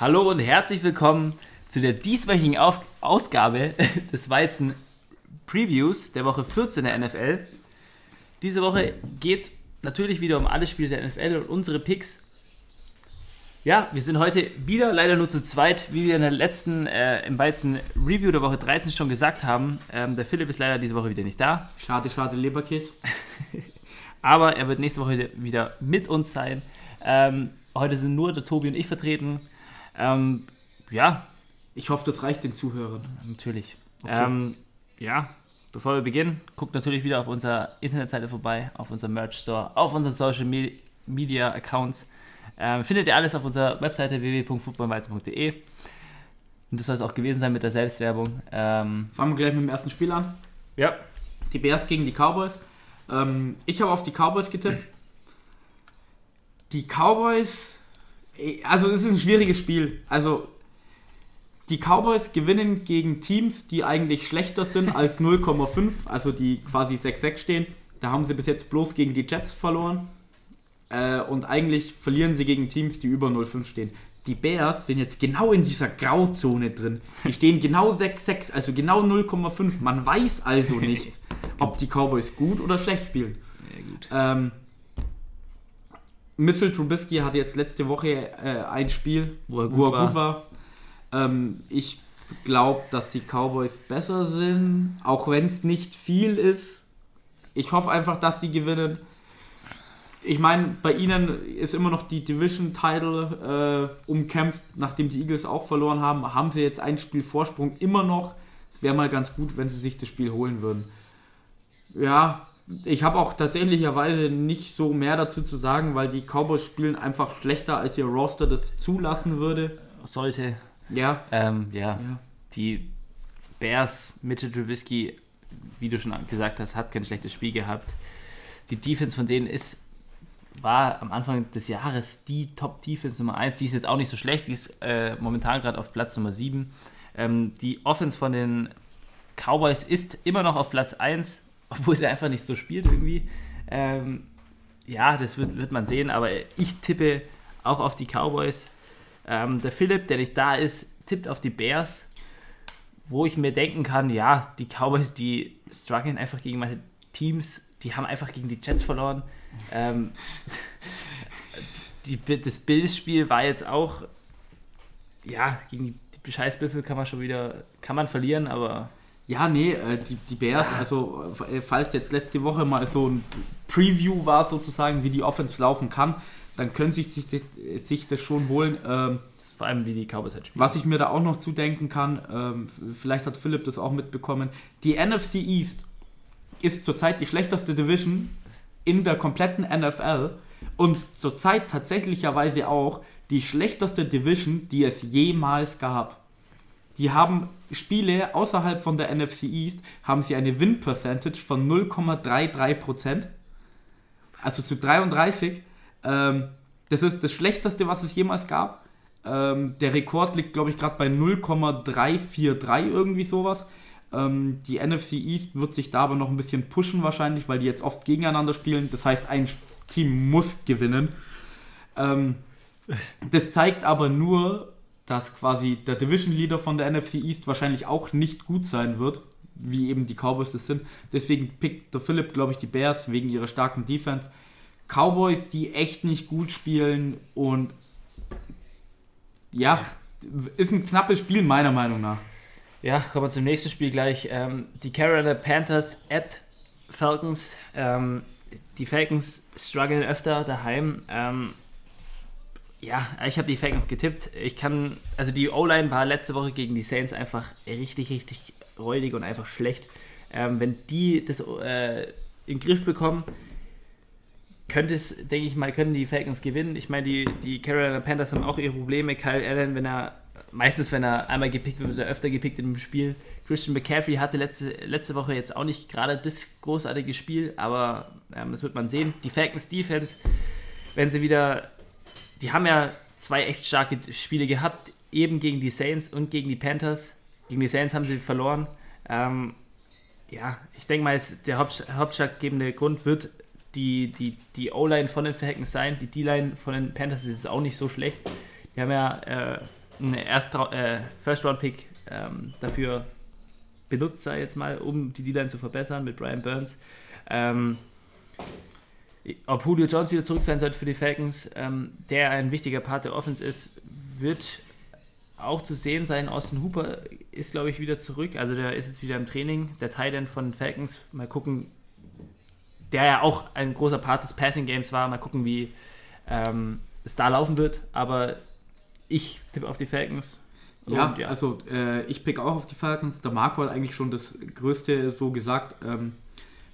Hallo und herzlich willkommen zu der dieswöchigen Auf Ausgabe des Weizen Previews der Woche 14 der NFL. Diese Woche geht es natürlich wieder um alle Spiele der NFL und unsere Picks. Ja, wir sind heute wieder leider nur zu zweit, wie wir in der letzten, äh, im Weizen Review der Woche 13 schon gesagt haben. Ähm, der Philipp ist leider diese Woche wieder nicht da. Schade, schade, Leberkäse. Aber er wird nächste Woche wieder mit uns sein. Ähm, heute sind nur der Tobi und ich vertreten. Ähm, ja. Ich hoffe, das reicht den Zuhörern. Natürlich. Okay. Ähm, ja, bevor wir beginnen, guckt natürlich wieder auf unserer Internetseite vorbei, auf unserem Merch Store, auf unseren Social Media Accounts. Ähm, findet ihr alles auf unserer Webseite www.footballweizen.de. Und das soll es auch gewesen sein mit der Selbstwerbung. Ähm, Fangen wir gleich mit dem ersten Spiel an. Ja. Die Bears gegen die Cowboys. Ähm, ich habe auf die Cowboys getippt. Die Cowboys, also es ist ein schwieriges Spiel. Also die Cowboys gewinnen gegen Teams, die eigentlich schlechter sind als 0,5, also die quasi 6-6 stehen. Da haben sie bis jetzt bloß gegen die Jets verloren. Äh, und eigentlich verlieren sie gegen Teams, die über 0,5 stehen. Die Bears sind jetzt genau in dieser Grauzone drin. Die stehen genau 6-6, also genau 0,5. Man weiß also nicht, ob die Cowboys gut oder schlecht spielen. Ja, gut. Ähm, Mitchell Trubisky hatte jetzt letzte Woche äh, ein Spiel, wo er gut, wo er war. Gut war. Ähm, ich glaube, dass die Cowboys besser sind, auch wenn es nicht viel ist. Ich hoffe einfach, dass sie gewinnen. Ich meine, bei ihnen ist immer noch die Division-Title äh, umkämpft, nachdem die Eagles auch verloren haben. Haben sie jetzt ein Spiel Vorsprung immer noch. Es wäre mal ganz gut, wenn sie sich das Spiel holen würden. Ja, ich habe auch tatsächlicherweise nicht so mehr dazu zu sagen, weil die Cowboys spielen einfach schlechter, als ihr Roster das zulassen würde. Sollte. Ja. Ähm, ja. ja. Die Bears, Mitchell Trubisky, wie du schon gesagt hast, hat kein schlechtes Spiel gehabt. Die Defense von denen ist, war am Anfang des Jahres die Top-Defense Nummer 1. Die ist jetzt auch nicht so schlecht, die ist äh, momentan gerade auf Platz Nummer 7. Ähm, die Offense von den Cowboys ist immer noch auf Platz 1 obwohl sie einfach nicht so spielt irgendwie. Ähm, ja, das wird, wird man sehen, aber ich tippe auch auf die Cowboys. Ähm, der Philipp, der nicht da ist, tippt auf die Bears, wo ich mir denken kann, ja, die Cowboys, die strugglen einfach gegen meine Teams, die haben einfach gegen die Jets verloren. Ähm, die, das Bills-Spiel war jetzt auch, ja, gegen die, die kann man schon wieder, kann man verlieren, aber ja, nee, äh, die, die Bears, also äh, falls jetzt letzte Woche mal so ein Preview war sozusagen, wie die Offense laufen kann, dann können sich, sich, sich das schon holen. Ähm, vor allem wie die Cowboys halt spielen. Was ich mir da auch noch zudenken kann, ähm, vielleicht hat Philipp das auch mitbekommen, die NFC East ist zurzeit die schlechteste Division in der kompletten NFL und zurzeit tatsächlicherweise auch die schlechteste Division, die es jemals gab die haben Spiele außerhalb von der NFC East, haben sie eine Win-Percentage von 0,33%. Also zu 33. Ähm, das ist das Schlechteste, was es jemals gab. Ähm, der Rekord liegt, glaube ich, gerade bei 0,343, irgendwie sowas. Ähm, die NFC East wird sich da aber noch ein bisschen pushen wahrscheinlich, weil die jetzt oft gegeneinander spielen. Das heißt, ein Team muss gewinnen. Ähm, das zeigt aber nur, dass quasi der Division Leader von der NFC East wahrscheinlich auch nicht gut sein wird, wie eben die Cowboys das sind. Deswegen pickt der Philipp, glaube ich, die Bears wegen ihrer starken Defense. Cowboys, die echt nicht gut spielen und ja, ist ein knappes Spiel meiner Meinung nach. Ja, kommen wir zum nächsten Spiel gleich. Ähm, die Carolina Panthers at Falcons. Ähm, die Falcons strugglen öfter daheim. Ähm, ja, ich habe die Falcons getippt. Ich kann, also die O-Line war letzte Woche gegen die Saints einfach richtig, richtig räudig und einfach schlecht. Ähm, wenn die das äh, in den Griff bekommen, könnte es, denke ich mal, können die Falcons gewinnen. Ich meine, die, die Carolina Panthers haben auch ihre Probleme. Kyle Allen, wenn er, meistens wenn er einmal gepickt wird, wird er öfter gepickt in dem Spiel. Christian McCaffrey hatte letzte, letzte Woche jetzt auch nicht gerade das großartige Spiel, aber ähm, das wird man sehen. Die Falcons Defense, wenn sie wieder die haben ja zwei echt starke Spiele gehabt, eben gegen die Saints und gegen die Panthers. Gegen die Saints haben sie verloren. Ähm, ja, ich denke mal, der hauptschlaggebende Grund wird die, die, die O-Line von den Falcons sein. Die D-Line von den Panthers ist jetzt auch nicht so schlecht. Die haben ja äh, einen äh, First-Round-Pick ähm, dafür benutzt, sei jetzt mal, um die D-Line zu verbessern mit Brian Burns. Ähm, ob Julio Jones wieder zurück sein sollte für die Falcons, ähm, der ein wichtiger Part der Offense ist, wird auch zu sehen sein. Austin Hooper ist, glaube ich, wieder zurück. Also der ist jetzt wieder im Training. Der Titan von den Falcons. Mal gucken, der ja auch ein großer Part des Passing Games war. Mal gucken, wie ähm, es da laufen wird. Aber ich tippe auf die Falcons. Ja, ja, also äh, ich pick auch auf die Falcons. Der Marco hat eigentlich schon das Größte so gesagt. Ähm,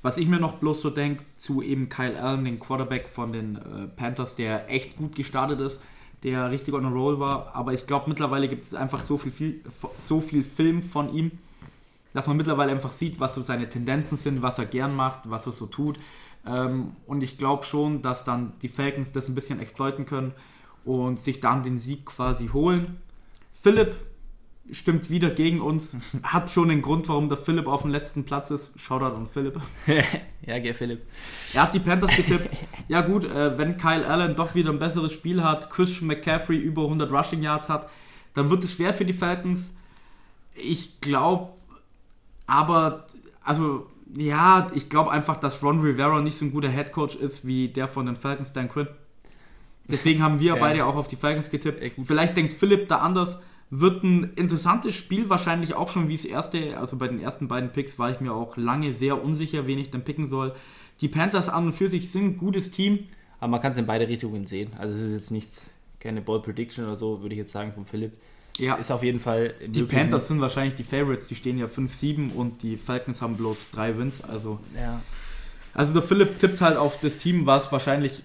was ich mir noch bloß so denke, zu eben Kyle Allen, den Quarterback von den äh, Panthers, der echt gut gestartet ist, der richtig on a roll war. Aber ich glaube, mittlerweile gibt es einfach so viel, viel, so viel Film von ihm, dass man mittlerweile einfach sieht, was so seine Tendenzen sind, was er gern macht, was er so tut. Ähm, und ich glaube schon, dass dann die Falcons das ein bisschen exploiten können und sich dann den Sieg quasi holen. Philipp stimmt wieder gegen uns. Hat schon den Grund, warum der Philipp auf dem letzten Platz ist. Shoutout an Philipp. ja, gell, Philipp. Er hat die Panthers getippt. ja, gut, äh, wenn Kyle Allen doch wieder ein besseres Spiel hat, Christian McCaffrey über 100 Rushing Yards hat, dann wird es schwer für die Falcons. Ich glaube, aber, also, ja, ich glaube einfach, dass Ron Rivera nicht so ein guter Head Coach ist wie der von den Falcons, Dan Quinn. Deswegen haben wir ja. beide auch auf die Falcons getippt. Vielleicht denkt Philipp da anders. Wird ein interessantes Spiel, wahrscheinlich auch schon wie das erste. Also bei den ersten beiden Picks war ich mir auch lange sehr unsicher, wen ich denn picken soll. Die Panthers an und für sich sind ein gutes Team. Aber man kann es in beide Richtungen sehen. Also es ist jetzt nichts, keine Ball Prediction oder so, würde ich jetzt sagen, von Philipp. Ja. Ist auf jeden Fall. Die Panthers sind wahrscheinlich die Favorites, die stehen ja 5-7 und die Falcons haben bloß drei Wins. Also, ja. also der Philipp tippt halt auf das Team, was wahrscheinlich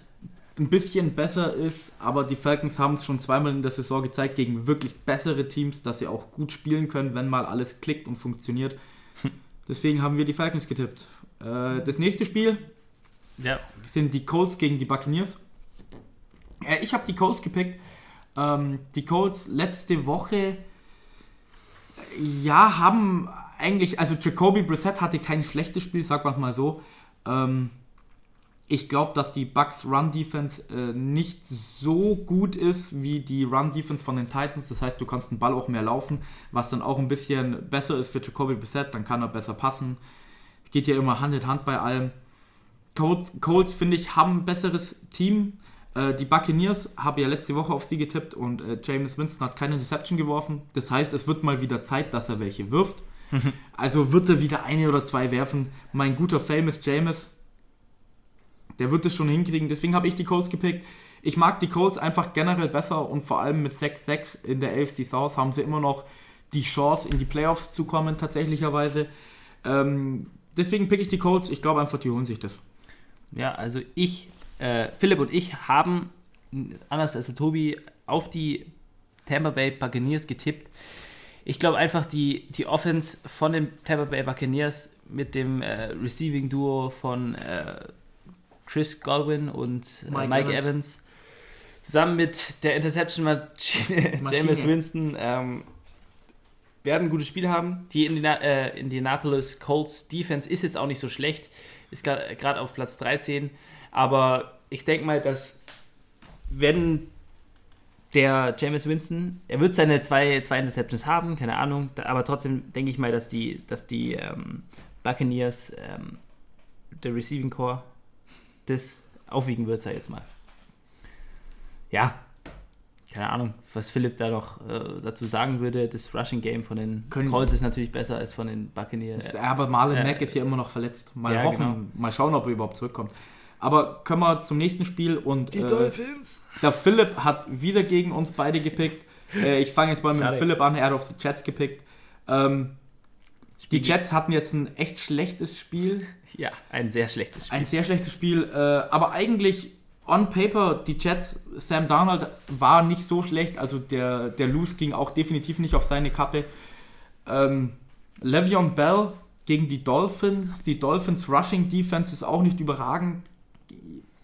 ein bisschen besser ist, aber die Falcons haben es schon zweimal in der Saison gezeigt gegen wirklich bessere Teams, dass sie auch gut spielen können, wenn mal alles klickt und funktioniert. Deswegen haben wir die Falcons getippt. Äh, das nächste Spiel ja. sind die Colts gegen die Buccaneers. Äh, ich habe die Colts gepickt. Ähm, die Colts letzte Woche, ja, haben eigentlich, also Jacoby Brissett hatte kein schlechtes Spiel, sag mal so. Ähm, ich glaube, dass die Bucks Run Defense äh, nicht so gut ist wie die Run Defense von den Titans. Das heißt, du kannst den Ball auch mehr laufen, was dann auch ein bisschen besser ist für Jacoby Brissett. Dann kann er besser passen. Geht ja immer Hand in Hand bei allem. Colts, Colts finde ich, haben ein besseres Team. Äh, die Buccaneers habe ja letzte Woche auf sie getippt und äh, James Winston hat keine Deception geworfen. Das heißt, es wird mal wieder Zeit, dass er welche wirft. also wird er wieder eine oder zwei werfen. Mein guter Famous James der wird es schon hinkriegen. Deswegen habe ich die Colts gepickt. Ich mag die Colts einfach generell besser und vor allem mit 6-6 in der AFC South haben sie immer noch die Chance, in die Playoffs zu kommen, tatsächlicherweise. Ähm, deswegen pick ich die Colts. Ich glaube einfach, die holen sich das. Ja, also ich, äh, Philipp und ich haben, anders als Tobi, auf die Tampa Bay Buccaneers getippt. Ich glaube einfach, die, die Offense von den Tampa Bay Buccaneers mit dem äh, Receiving Duo von äh, Chris Godwin und äh, Mike, Mike Evans. Evans. Zusammen mit der Interception James Winston ähm, werden ein gutes Spiel haben. Die Indina äh, Indianapolis Colts Defense ist jetzt auch nicht so schlecht, ist gerade auf Platz 13. Aber ich denke mal, dass wenn der James Winston, er wird seine zwei, zwei Interceptions haben, keine Ahnung, aber trotzdem denke ich mal, dass die, dass die ähm, Buccaneers ähm, der Receiving Core das aufwiegen wird, sag ich jetzt mal. Ja, keine Ahnung, was Philipp da noch äh, dazu sagen würde. Das Rushing Game von den Können Colts ist natürlich besser als von den Buccaneers. Aber Marlon äh, Mack ist ja immer noch verletzt. Mal ja, hoffen, genau. mal schauen, ob er überhaupt zurückkommt. Aber kommen wir zum nächsten Spiel und die äh, Dolphins. Der Philipp hat wieder gegen uns beide gepickt. Äh, ich fange jetzt mal mit Philipp an. Er hat auf die Jets gepickt. Ähm, die Jets hatten jetzt ein echt schlechtes Spiel. Ja, ein sehr schlechtes Spiel. Ein sehr schlechtes Spiel, äh, aber eigentlich on paper, die Jets, Sam Darnold war nicht so schlecht, also der, der Loose ging auch definitiv nicht auf seine Kappe. Ähm, Le'Veon Bell gegen die Dolphins, die Dolphins Rushing Defense ist auch nicht überragend.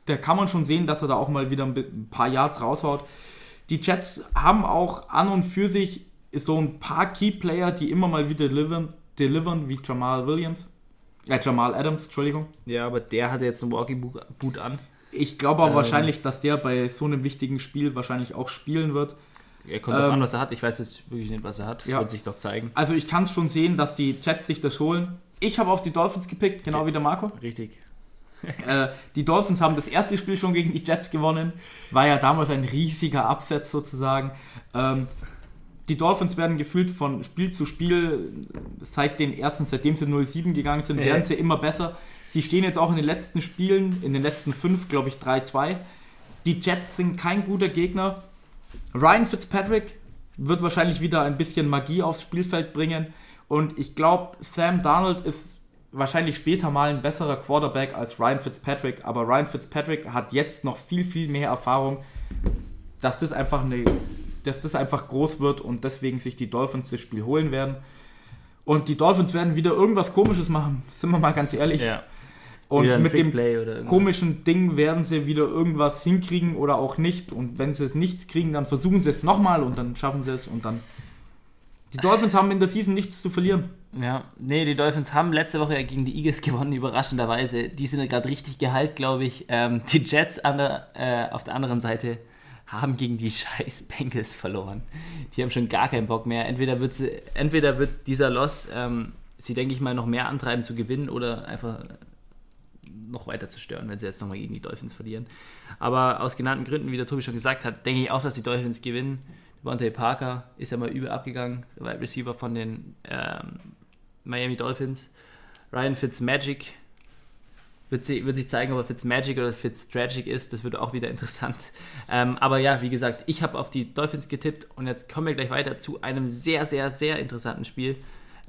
Da kann man schon sehen, dass er da auch mal wieder ein paar Yards raushaut. Die Jets haben auch an und für sich so ein paar Key Player, die immer mal wieder delivern, delivern wie Jamal Williams. Äh, Jamal Adams, Entschuldigung. Ja, aber der hatte jetzt ein Walking Boot an. Ich glaube aber ähm. wahrscheinlich, dass der bei so einem wichtigen Spiel wahrscheinlich auch spielen wird. Er kommt ähm, an, was er hat. Ich weiß jetzt wirklich nicht, was er hat. Ja. Wird sich doch zeigen. Also ich kann es schon sehen, dass die Jets sich das holen. Ich habe auf die Dolphins gepickt, genau okay. wie der Marco. Richtig. äh, die Dolphins haben das erste Spiel schon gegen die Jets gewonnen. War ja damals ein riesiger Absatz sozusagen. Ähm, die Dolphins werden gefühlt von Spiel zu Spiel, seit den ersten, seitdem sie 0-7 gegangen sind, werden sie immer besser. Sie stehen jetzt auch in den letzten Spielen, in den letzten fünf, glaube ich, 3-2. Die Jets sind kein guter Gegner. Ryan Fitzpatrick wird wahrscheinlich wieder ein bisschen Magie aufs Spielfeld bringen. Und ich glaube, Sam Darnold ist wahrscheinlich später mal ein besserer Quarterback als Ryan Fitzpatrick. Aber Ryan Fitzpatrick hat jetzt noch viel, viel mehr Erfahrung, dass das einfach eine dass das einfach groß wird und deswegen sich die Dolphins das Spiel holen werden. Und die Dolphins werden wieder irgendwas Komisches machen, sind wir mal ganz ehrlich. Ja. Und mit dem komischen Ding werden sie wieder irgendwas hinkriegen oder auch nicht. Und wenn sie es nichts kriegen, dann versuchen sie es nochmal und dann schaffen sie es und dann. Die Dolphins haben in der Season nichts zu verlieren. Ja, nee, die Dolphins haben letzte Woche ja gegen die Eagles gewonnen, überraschenderweise. Die sind ja gerade richtig geheilt, glaube ich. Ähm, die Jets der, äh, auf der anderen Seite haben gegen die scheiß Bengals verloren. Die haben schon gar keinen Bock mehr. Entweder wird, sie, entweder wird dieser Loss ähm, sie, denke ich mal, noch mehr antreiben zu gewinnen oder einfach noch weiter zu stören, wenn sie jetzt nochmal gegen die Dolphins verlieren. Aber aus genannten Gründen, wie der Tobi schon gesagt hat, denke ich auch, dass die Dolphins gewinnen. Devontae Parker ist ja mal übel abgegangen, der Wide Receiver von den ähm, Miami Dolphins. Ryan Fitzmagic wird, sie, wird sich zeigen, ob er Fitzmagic oder Fitztragic ist. Das wird auch wieder interessant. Ähm, aber ja, wie gesagt, ich habe auf die Dolphins getippt und jetzt kommen wir gleich weiter zu einem sehr, sehr, sehr interessanten Spiel.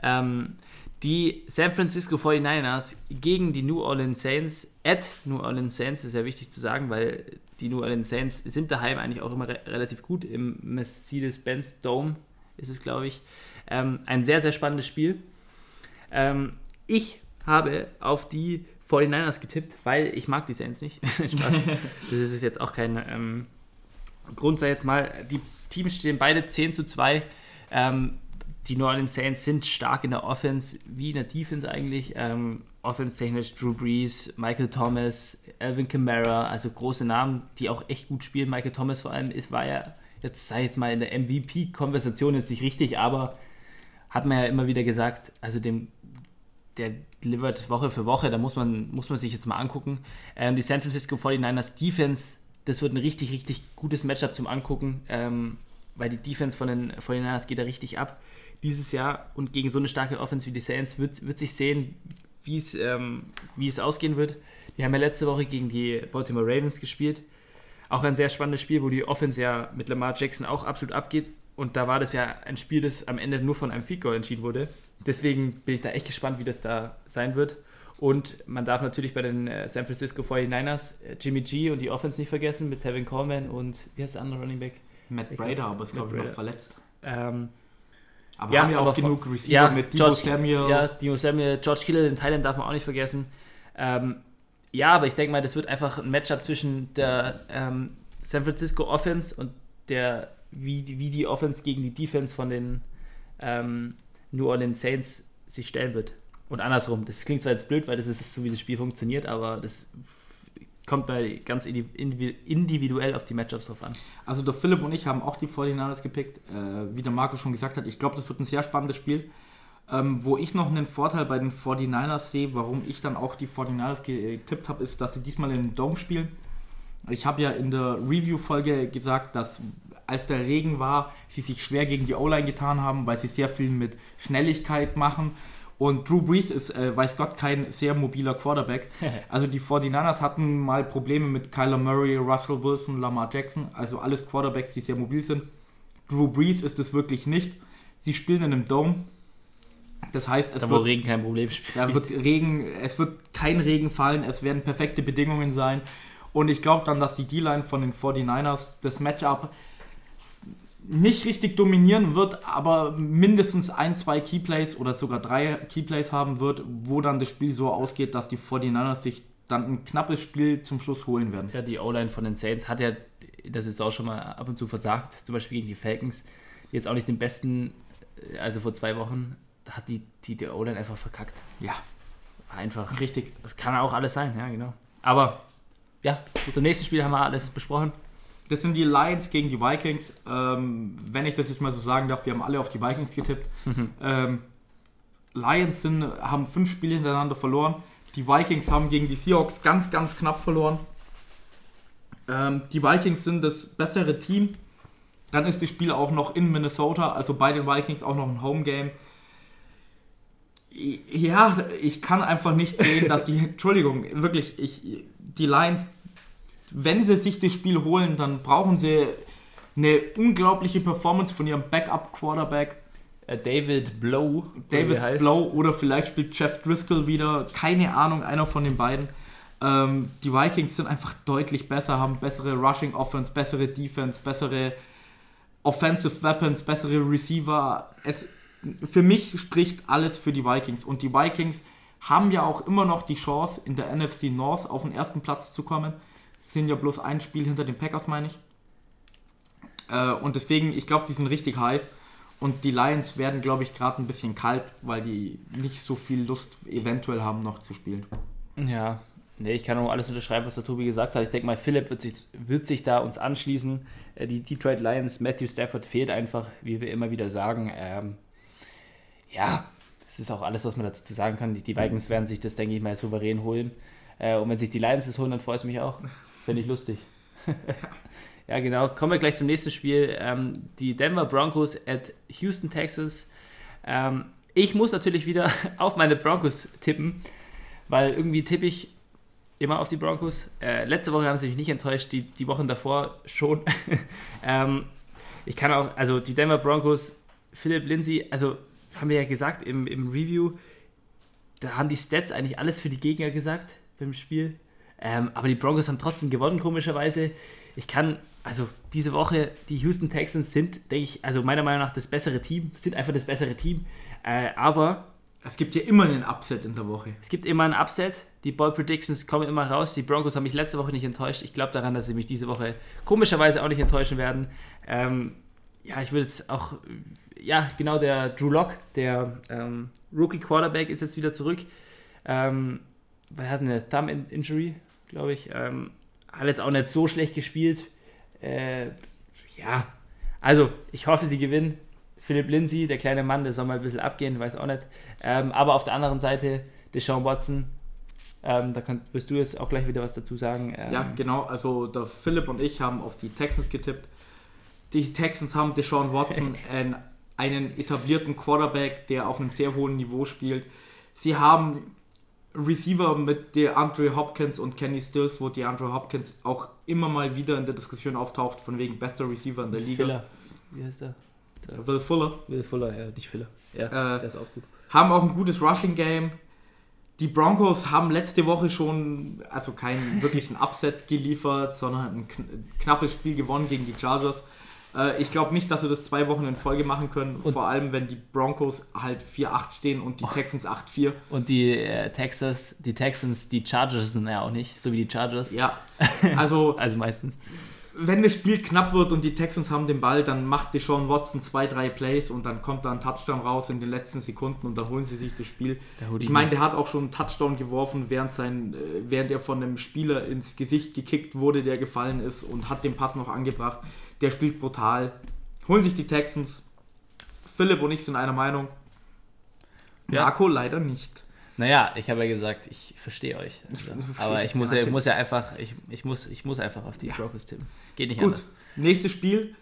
Ähm, die San Francisco 49ers gegen die New Orleans Saints at New Orleans Saints ist ja wichtig zu sagen, weil die New Orleans Saints sind daheim eigentlich auch immer re relativ gut. Im Mercedes-Benz Dome ist es, glaube ich. Ähm, ein sehr, sehr spannendes Spiel. Ähm, ich habe auf die 49ers getippt, weil ich mag die Saints nicht. Spaß. das ist jetzt auch kein ähm, Grund, sei jetzt mal. Die Teams stehen beide 10 zu 2. Ähm, die New Orleans Saints sind stark in der Offense, wie in der Defense eigentlich. Ähm, Offense-technisch Drew Brees, Michael Thomas, Alvin Kamara, also große Namen, die auch echt gut spielen. Michael Thomas vor allem ist, war ja jetzt, sei jetzt mal in der MVP-Konversation jetzt nicht richtig, aber hat man ja immer wieder gesagt, also dem der delivert Woche für Woche, da muss man, muss man sich jetzt mal angucken. Ähm, die San Francisco 49ers Defense, das wird ein richtig, richtig gutes Matchup zum Angucken, ähm, weil die Defense von den 49ers geht da richtig ab dieses Jahr und gegen so eine starke Offense wie die Saints wird, wird sich sehen, ähm, wie es ausgehen wird. Die haben ja letzte Woche gegen die Baltimore Ravens gespielt. Auch ein sehr spannendes Spiel, wo die Offense ja mit Lamar Jackson auch absolut abgeht. Und da war das ja ein Spiel, das am Ende nur von einem Feed Goal entschieden wurde. Deswegen bin ich da echt gespannt, wie das da sein wird. Und man darf natürlich bei den äh, San Francisco 49ers äh, Jimmy G und die Offense nicht vergessen mit Tevin Coleman und wie heißt der andere Running Back? Matt Brader, aber ist glaube ich noch verletzt. Ähm, aber ja, haben ja auch genug von, Receiver ja, mit George, Samuel. Ja, Debo Samuel, George Kittle in Thailand darf man auch nicht vergessen. Ähm, ja, aber ich denke mal, das wird einfach ein Matchup zwischen der ähm, San Francisco Offense und der, wie, wie die Offense gegen die Defense von den ähm, New Orleans Saints sich stellen wird. Und andersrum. Das klingt zwar jetzt blöd, weil das ist so, wie das Spiel funktioniert, aber das kommt bei ganz individuell auf die Matchups drauf an. Also der Philipp und ich haben auch die 49ers gepickt. Äh, wie der Marco schon gesagt hat, ich glaube, das wird ein sehr spannendes Spiel. Ähm, wo ich noch einen Vorteil bei den 49ers sehe, warum ich dann auch die 49ers getippt habe, ist, dass sie diesmal in den Dome spielen. Ich habe ja in der Review-Folge gesagt, dass als der Regen war, sie sich schwer gegen die O-Line getan haben, weil sie sehr viel mit Schnelligkeit machen. Und Drew Brees ist, äh, weiß Gott, kein sehr mobiler Quarterback. Also die 49ers hatten mal Probleme mit Kyler Murray, Russell Wilson, Lamar Jackson, also alles Quarterbacks, die sehr mobil sind. Drew Brees ist es wirklich nicht. Sie spielen in einem Dome. Das heißt, es da, wird, Regen kein Problem spielt. Da wird Regen, es wird kein Regen fallen, es werden perfekte Bedingungen sein. Und ich glaube dann, dass die D-Line von den 49ers das Matchup nicht richtig dominieren wird, aber mindestens ein, zwei Keyplays oder sogar drei Keyplays haben wird, wo dann das Spiel so ausgeht, dass die 49ers sich dann ein knappes Spiel zum Schluss holen werden. Ja, die O-Line von den Saints hat ja, das ist auch schon mal ab und zu versagt, zum Beispiel gegen die Falcons, die jetzt auch nicht den besten, also vor zwei Wochen, hat die, die, die O-Line einfach verkackt. Ja. Einfach. Richtig. Das kann auch alles sein, ja, genau. Aber, ja, zum nächsten Spiel haben wir alles besprochen. Das sind die Lions gegen die Vikings. Ähm, wenn ich das jetzt mal so sagen darf, wir haben alle auf die Vikings getippt. Mhm. Ähm, Lions sind, haben fünf Spiele hintereinander verloren. Die Vikings haben gegen die Seahawks ganz, ganz knapp verloren. Ähm, die Vikings sind das bessere Team. Dann ist das Spiel auch noch in Minnesota, also bei den Vikings auch noch ein Home-Game. Ja, ich kann einfach nicht sehen, dass die, Entschuldigung, wirklich, ich, die Lions, wenn sie sich das Spiel holen, dann brauchen sie eine unglaubliche Performance von ihrem Backup-Quarterback. Äh, David Blow. David heißt. Blow oder vielleicht spielt Jeff Driscoll wieder. Keine Ahnung, einer von den beiden. Ähm, die Vikings sind einfach deutlich besser, haben bessere Rushing Offense, bessere Defense, bessere Offensive Weapons, bessere Receiver. Es, für mich spricht alles für die Vikings. Und die Vikings haben ja auch immer noch die Chance, in der NFC North auf den ersten Platz zu kommen. Sind ja bloß ein Spiel hinter den Packers, meine ich. Äh, und deswegen, ich glaube, die sind richtig heiß. Und die Lions werden, glaube ich, gerade ein bisschen kalt, weil die nicht so viel Lust eventuell haben, noch zu spielen. Ja, nee, ich kann auch alles unterschreiben, was der Tobi gesagt hat. Ich denke mal, Philipp wird sich, wird sich da uns anschließen. Äh, Die Detroit Lions, Matthew Stafford fehlt einfach, wie wir immer wieder sagen. Ähm, ja, das ist auch alles, was man dazu sagen kann. Die, die Vikings werden sich das, denke ich mal, souverän holen. Äh, und wenn sich die Lions das holen, dann freut es mich auch. Finde ich lustig. ja, genau. Kommen wir gleich zum nächsten Spiel. Ähm, die Denver Broncos at Houston, Texas. Ähm, ich muss natürlich wieder auf meine Broncos tippen, weil irgendwie tippe ich immer auf die Broncos. Äh, letzte Woche haben sie mich nicht enttäuscht, die, die Wochen davor schon. ähm, ich kann auch, also die Denver Broncos, Philip Lindsay, also haben wir ja gesagt im, im Review, da haben die Stats eigentlich alles für die Gegner gesagt beim Spiel. Ähm, aber die Broncos haben trotzdem gewonnen, komischerweise. Ich kann, also diese Woche, die Houston Texans sind, denke ich, also meiner Meinung nach das bessere Team, sind einfach das bessere Team. Äh, aber Es gibt ja immer einen Upset in der Woche. es gibt immer ein Upset. Die Ball Predictions kommen immer raus. Die Broncos haben mich letzte Woche nicht enttäuscht. Ich glaube daran, dass sie mich diese Woche komischerweise auch nicht enttäuschen werden. Ähm, ja, ich will jetzt auch, ja, genau, der Drew Lock, der ähm, Rookie Quarterback, ist jetzt wieder zurück. Ähm, er hat eine Thumb-Injury, glaube ich. Ähm, hat jetzt auch nicht so schlecht gespielt. Äh, ja, also ich hoffe, sie gewinnen. Philipp Lindsay, der kleine Mann, der soll mal ein bisschen abgehen, weiß auch nicht. Ähm, aber auf der anderen Seite, Deshaun Watson, ähm, da kann, wirst du jetzt auch gleich wieder was dazu sagen. Ähm, Ja, genau. Also der Philipp und ich haben auf die Texans getippt. Die Texans haben Deshaun Watson, einen, einen etablierten Quarterback, der auf einem sehr hohen Niveau spielt. Sie haben Receiver mit DeAndre Hopkins und Kenny Stills, wo DeAndre Hopkins auch immer mal wieder in der Diskussion auftaucht, von wegen bester Receiver in der Liga. Filler. Wie heißt der? Will Fuller. Will Fuller, ja, nicht Filler. Ja, Äh, der ist auch gut. haben auch ein gutes Rushing Game. Die Broncos haben letzte Woche schon, also keinen wirklichen Upset geliefert, sondern ein kn knappes Spiel gewonnen gegen die Chargers. Äh, ich glaube nicht, dass sie das zwei Wochen in Folge machen können, Und- vor allem wenn die Broncos halt 4-8 stehen und die Texans 8-4. Und die äh, Texas, die Texans, die Chargers sind ja auch nicht, so wie die Chargers. Ja, also Also meistens. wenn das Spiel knapp wird und die Texans haben den Ball, dann macht Deshaun Watson zwei, drei Plays und dann kommt da ein Touchdown raus in den letzten Sekunden und dann holen sie sich das Spiel. Ich meine, der hat auch schon einen Touchdown geworfen, während, sein, äh, während er von einem Spieler ins Gesicht gekickt wurde, der gefallen ist und hat den Pass noch angebracht. Der spielt brutal. Holen sich die Texans. Philipp und ich sind einer Meinung. Ja. Marco leider nicht. Naja, ich habe ja gesagt, ich verstehe euch. Also, Ich aber ich muss, ja, muss ja einfach, ich, ich, muss, ich muss einfach auf die Ja. Broncos tippen. Geht nicht Gut, anders. nächstes Spiel.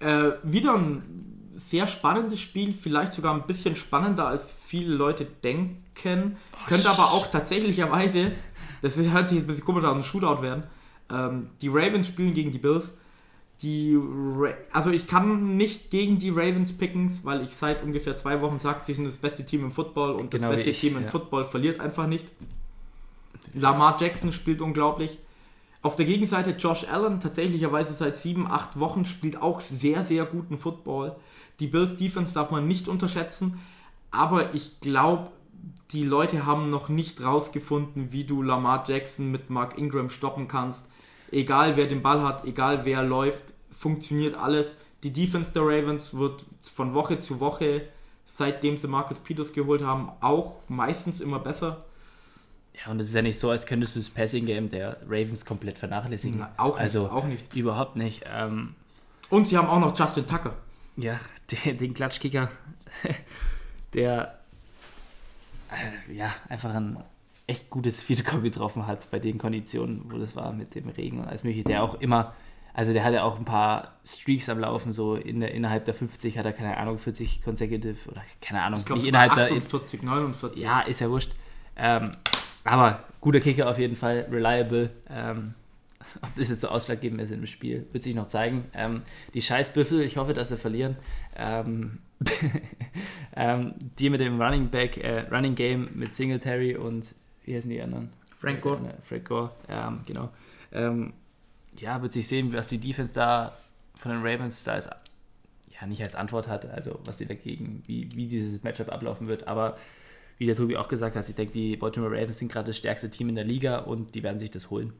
Äh, wieder ein sehr spannendes Spiel, vielleicht sogar ein bisschen spannender als viele Leute denken. Könnte aber auch tatsächlicherweise, das hört sich jetzt ein bisschen komisch an, ein Shootout werden. Ähm, die Ravens spielen gegen die Bills. Die Ra also ich kann nicht gegen die Ravens picken, weil ich seit ungefähr zwei Wochen sage, sie sind das beste Team im Football und Genau das beste ich, Team im ja. Football verliert einfach nicht. Lamar Jackson spielt unglaublich. Auf der Gegenseite Josh Allen, tatsächlicherweise seit sieben, acht Wochen, spielt auch sehr, sehr guten Football. Die Bills Defense darf man nicht unterschätzen, aber ich glaube, die Leute haben noch nicht rausgefunden, wie du Lamar Jackson mit Mark Ingram stoppen kannst. Egal wer den Ball hat, egal wer läuft, funktioniert alles. Die Defense der Ravens wird von Woche zu Woche, seitdem sie Marcus Peters geholt haben, auch meistens immer besser. Ja, und es ist ja nicht so, als könntest du das Passing-Game der Ravens komplett vernachlässigen. Na, auch nicht, also, auch nicht. Überhaupt nicht. Ähm, Und sie haben auch noch Justin Tucker. ja, den, den Klatschkicker, der äh, ja einfach ein echt gutes Field getroffen hat bei den Konditionen, wo das war mit dem Regen und alles mögliche. Der auch immer, also der hatte auch ein paar Streaks am Laufen, so in der, innerhalb der 50 hat er, keine Ahnung, 40 consecutive oder keine Ahnung, Ich glaube, nicht innerhalb der, 48, 49. ja, ist ja wurscht. Ähm, aber guter Kicker auf jeden Fall, reliable. Ähm, ob das jetzt so ausschlaggebend ist im Spiel, wird sich noch zeigen. Ähm, die Scheißbüffel, ich hoffe, dass sie verlieren. Ähm, ähm, die mit dem Running Back, äh, Running Game mit Singletary und wie heißen die anderen? Frank Gore. Äh, Frank Gore, ähm, genau. Ja, wird sich sehen, was die Defense da von den Ravens da ist, ja, nicht als Antwort hat, also was sie dagegen, wie, wie dieses Matchup ablaufen wird, aber wie der Tobi auch gesagt hat, ich denke, die Baltimore Ravens sind gerade das stärkste Team in der Liga und die werden sich das holen.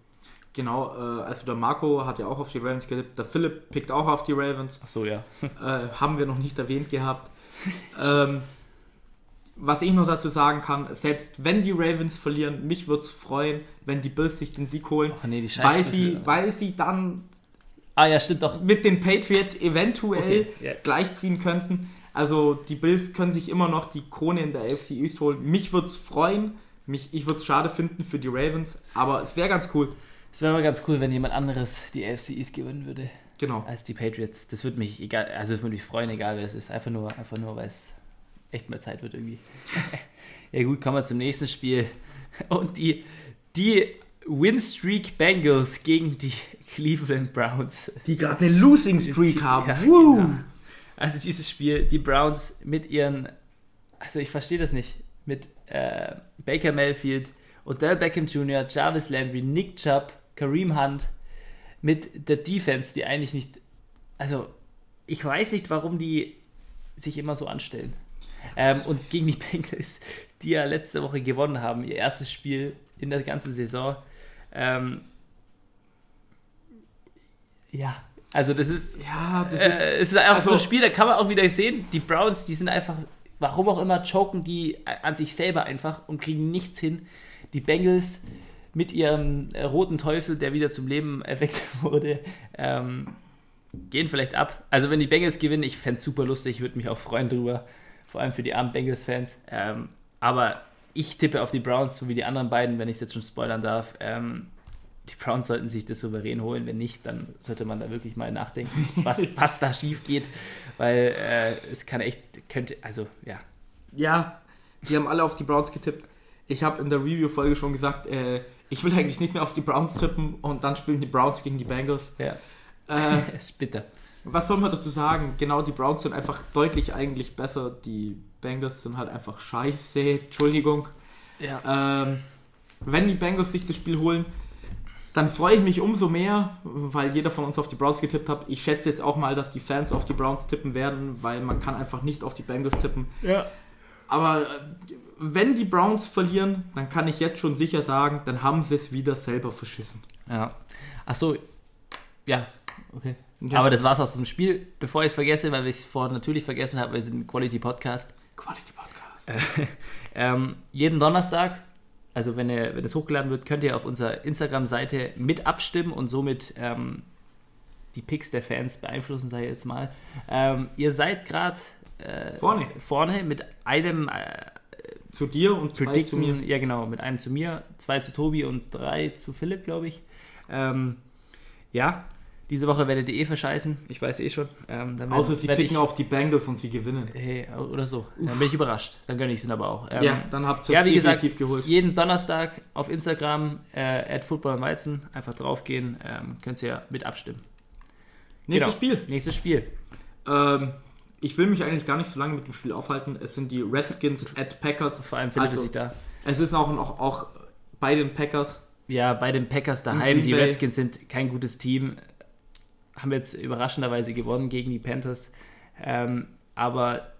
Genau, äh, also der Marco hat ja auch auf die Ravens getippt, der Philipp pickt auch auf die Ravens. Ach so, ja. äh, haben wir noch nicht erwähnt gehabt. ähm, was ich noch dazu sagen kann, selbst wenn die Ravens verlieren, mich würde es freuen, wenn die Bills sich den Sieg holen, Ach nee, die weil sie, weil sie dann Ah ja, stimmt doch. mit den Patriots eventuell Okay, ja. gleichziehen könnten. Also die Bills können sich immer noch die Krone in der AFC East holen. Mich würde es freuen, mich, ich würde es schade finden für die Ravens, aber es wäre ganz cool. Es wäre mal ganz cool, wenn jemand anderes die AFC East gewinnen würde Genau. als die Patriots. Das würde mich egal, also würde mich freuen, egal wer das ist. Einfach nur, einfach nur, weil es echt mal Zeit wird irgendwie. ja gut, kommen wir zum nächsten Spiel. Und die, die Winstreak Bengals gegen die Cleveland Browns. Die gerade eine Losing Streak haben. Ja, genau. Also dieses Spiel, die Browns mit ihren, also ich verstehe das nicht, mit äh, Baker Mayfield, Odell Beckham Jr., Jarvis Landry, Nick Chubb, Kareem Hunt, mit der Defense, die eigentlich nicht, also ich weiß nicht, warum die sich immer so anstellen. Ähm, und gegen die Bengals, die ja letzte Woche gewonnen haben, ihr erstes Spiel in der ganzen Saison. Ähm, ja, also das ist, Ja, das ist. äh, es ist einfach also- so ein Spiel, da kann man auch wieder sehen, die Browns, die sind einfach, warum auch immer, choken die an sich selber einfach und kriegen nichts hin. Die Bengals mit ihrem äh, roten Teufel, der wieder zum Leben erweckt wurde, ähm, gehen vielleicht ab. Also wenn die Bengals gewinnen, ich fände es super lustig, würde mich auch freuen drüber, vor allem für die armen Bengals-Fans. Ähm, aber ich tippe auf die Browns, so wie die anderen beiden, wenn ich es jetzt schon spoilern darf. Ähm, die Browns sollten sich das souverän holen. Wenn nicht, dann sollte man da wirklich mal nachdenken, was, was da schief geht. Weil äh, es kann echt, könnte, also ja. Ja, die haben alle auf die Browns getippt. Ich habe in der Review-Folge schon gesagt, äh, ich will eigentlich nicht mehr auf die Browns tippen und dann spielen die Browns gegen die Bengals. ja. Äh, ist bitter. Was soll man dazu sagen? Genau, die Browns sind einfach deutlich eigentlich besser. Die Bengals sind halt einfach scheiße. Entschuldigung. Ja. Ähm, wenn die Bengals sich das Spiel holen, dann freue ich mich umso mehr, weil jeder von uns auf die Browns getippt hat. Ich schätze jetzt auch mal, dass die Fans auf die Browns tippen werden, weil man kann einfach nicht auf die Bengals tippen. ja. Aber äh, wenn die Browns verlieren, dann kann ich jetzt schon sicher sagen, dann haben sie es wieder selber verschissen. Ja. Achso, ja, okay. Ja. Aber das war's aus dem Spiel. Bevor ich es vergesse, weil ich es vorhin natürlich vergessen habe, wir sind ein Quality Podcast. Quality Podcast. Ähm, jeden Donnerstag, also wenn, ihr, wenn es hochgeladen wird, könnt ihr auf unserer Instagram-Seite mit abstimmen und somit ähm, die Picks der Fans beeinflussen, sage ich jetzt mal. Ähm, ihr seid gerade äh, Vorne. vorne mit einem äh, Zu dir und zwei zu mir. Ja genau, mit einem zu mir, zwei zu Tobi und drei zu Philipp, glaube ich. Ähm, ja, diese Woche werdet ihr eh verscheißen, ich weiß eh schon. Ähm, dann Außer sie picken ich, auf die Bengals und sie gewinnen. hey, oder so. Dann bin ich überrascht. Dann gönne ich es ihnen aber auch. Ähm, ja, dann habt ihr ja, wie gesagt, geholt. jeden Donnerstag auf Instagram, äh, Football am Weizen, einfach draufgehen, ähm, könnt ihr ja mit abstimmen. Nächstes genau. Spiel. Nächstes Spiel. Ähm, ich will mich eigentlich gar nicht so lange mit dem Spiel aufhalten. Es sind die Redskins at Packers. Vor allem Philipp Also- ist da. Es ist auch noch auch bei den Packers. Ja, bei den Packers daheim, die. Redskins sind kein gutes Team. Haben jetzt überraschenderweise gewonnen gegen die Panthers. Ähm, aber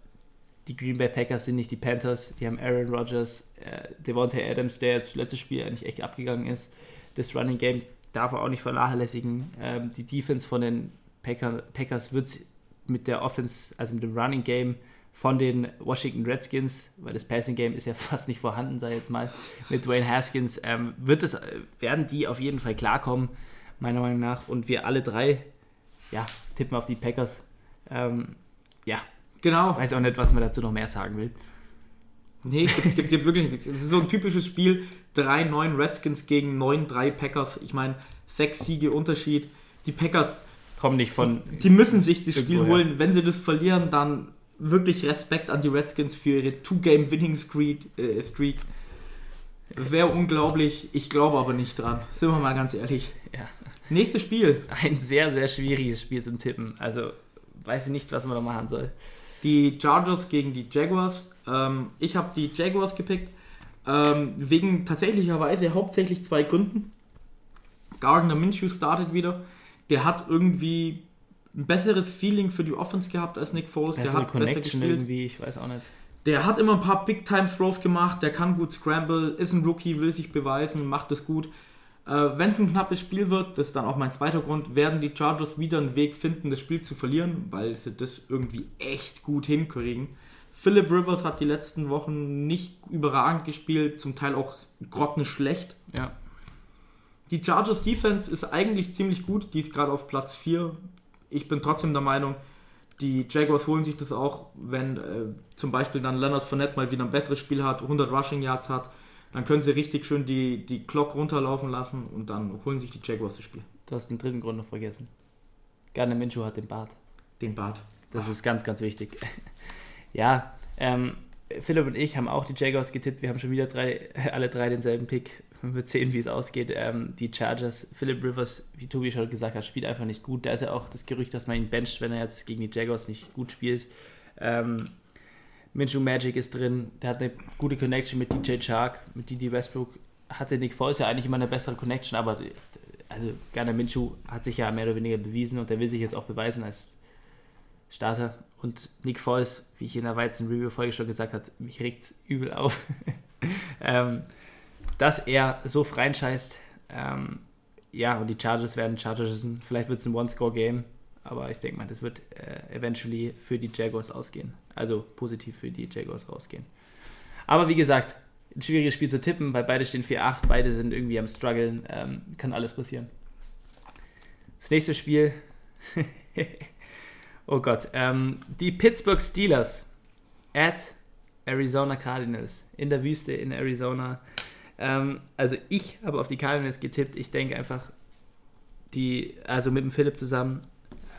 die Green Bay Packers sind nicht die Panthers. Die haben Aaron Rodgers, äh, Devontae Adams, der jetzt letztes Spiel eigentlich echt abgegangen ist. Das Running Game darf er auch nicht vernachlässigen. Ähm, die Defense von den Packer, Packers wird mit der Offense, also mit dem Running Game von den Washington Redskins, weil das Passing Game ist ja fast nicht vorhanden, sei jetzt mal, mit Dwayne Haskins, ähm, wird es, werden die auf jeden Fall klarkommen, meiner Meinung nach. Und wir alle drei, ja, tippen auf die Packers. Ähm, ja, Genau. weiß auch nicht, was man dazu noch mehr sagen will. Nee, es gibt, gibt, gibt wirklich nichts. Es ist so ein typisches Spiel. 3-9 Redskins gegen 9-3 Packers. Ich meine, sechs Siege Unterschied. Die Packers, Kommen nicht von. die müssen sich das Spiel holen. Wenn sie das verlieren, dann wirklich Respekt an die Redskins für ihre Two-Game-Winning-Streak. Äh, Streak. Wäre unglaublich. Ich glaube aber nicht dran. Sind wir mal ganz ehrlich. Nächstes Spiel. Ein sehr, sehr schwieriges Spiel zum Tippen. Also weiß ich nicht, was man da machen soll. Die Chargers gegen die Jaguars. Ähm, ich habe die Jaguars gepickt. Ähm, wegen tatsächlicherweise hauptsächlich zwei Gründen. Gardner Minshew startet wieder. Der hat irgendwie ein besseres Feeling für die Offense gehabt als Nick Foles. Ja, Der hat besser Connection gespielt. irgendwie, ich weiß auch nicht. Der hat immer ein paar Big Time Throws gemacht. Der kann gut Scramble, ist ein Rookie, will sich beweisen, macht es gut. Äh, Wenn es ein knappes Spiel wird, das ist dann auch mein zweiter Grund, werden die Chargers wieder einen Weg finden, das Spiel zu verlieren, weil sie das irgendwie echt gut hinkriegen. Philip Rivers hat die letzten Wochen nicht überragend gespielt, zum Teil auch grottenschlecht. Ja. Die Chargers Defense ist eigentlich ziemlich gut, die ist gerade auf Platz 4. Ich bin trotzdem der Meinung, die Jaguars holen sich das auch, wenn äh, zum Beispiel dann Leonard Fournette mal wieder ein besseres Spiel hat, 100 Rushing Yards hat, dann können sie richtig schön die, die Clock runterlaufen lassen und dann holen sich die Jaguars das Spiel. Du hast den dritten Grund noch vergessen. Gardner Minshew hat den Bart. Den Bart. Das ist ganz, ganz wichtig. ja, ähm, Philipp und ich haben auch die Jaguars getippt. Wir haben schon wieder drei, alle drei denselben Pick. Wir sehen, wie es ausgeht. Ähm, die Chargers, Philip Rivers, wie Tobi schon gesagt hat, spielt einfach nicht gut. Da ist ja auch das Gerücht, dass man ihn bencht, wenn er jetzt gegen die Jaguars nicht gut spielt. Ähm, Minshew Magic ist drin. Der hat eine gute Connection mit DJ Chark, mit Didi Westbrook. Hatte Nick Foles ja eigentlich immer eine bessere Connection, aber also Garner Minshew hat sich ja mehr oder weniger bewiesen und der will sich jetzt auch beweisen als Starter. Und Nick Foles, wie ich in der Weizen-Review-Folge schon gesagt habe, mich regt übel auf, ähm, dass er so reinscheißt. Ähm, ja, und die Chargers werden Chargersen. Vielleicht wird es ein One-Score-Game, aber ich denke mal, das wird äh, eventually für die Jaguars ausgehen. Also positiv für die Jaguars rausgehen. Aber wie gesagt, ein schwieriges Spiel zu tippen, weil beide stehen 4-8, beide sind irgendwie am struggeln. Ähm, kann alles passieren. Das nächste Spiel. oh Gott. Ähm, die Pittsburgh Steelers at Arizona Cardinals. In der Wüste in Arizona. Ähm, also ich habe auf die Cardinals getippt. Ich denke einfach, die, also mit dem Philipp zusammen,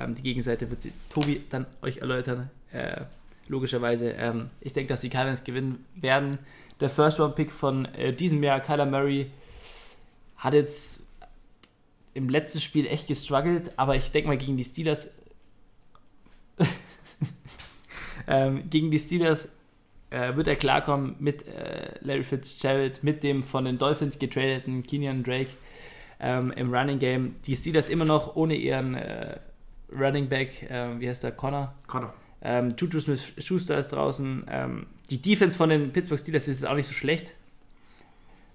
ähm, die Gegenseite wird Tobi dann euch erläutern. Äh, logischerweise. Ähm, ich denke, dass die Cardinals gewinnen werden. Der First-Round-Pick von äh, diesem Jahr, Kyler Murray, hat jetzt im letzten Spiel echt gestruggelt, aber ich denke mal gegen die Steelers. ähm, gegen die Steelers äh, wird er klarkommen mit äh, Larry Fitzgerald, mit dem von den Dolphins getradeten Kenyan Drake ähm, im Running Game. Die Steelers immer noch ohne ihren äh, Running Back, äh, wie heißt der, Connor? Connor. Ähm, Juju Smith-Schuster ist draußen. Ähm, die Defense von den Pittsburgh Steelers ist jetzt auch nicht so schlecht.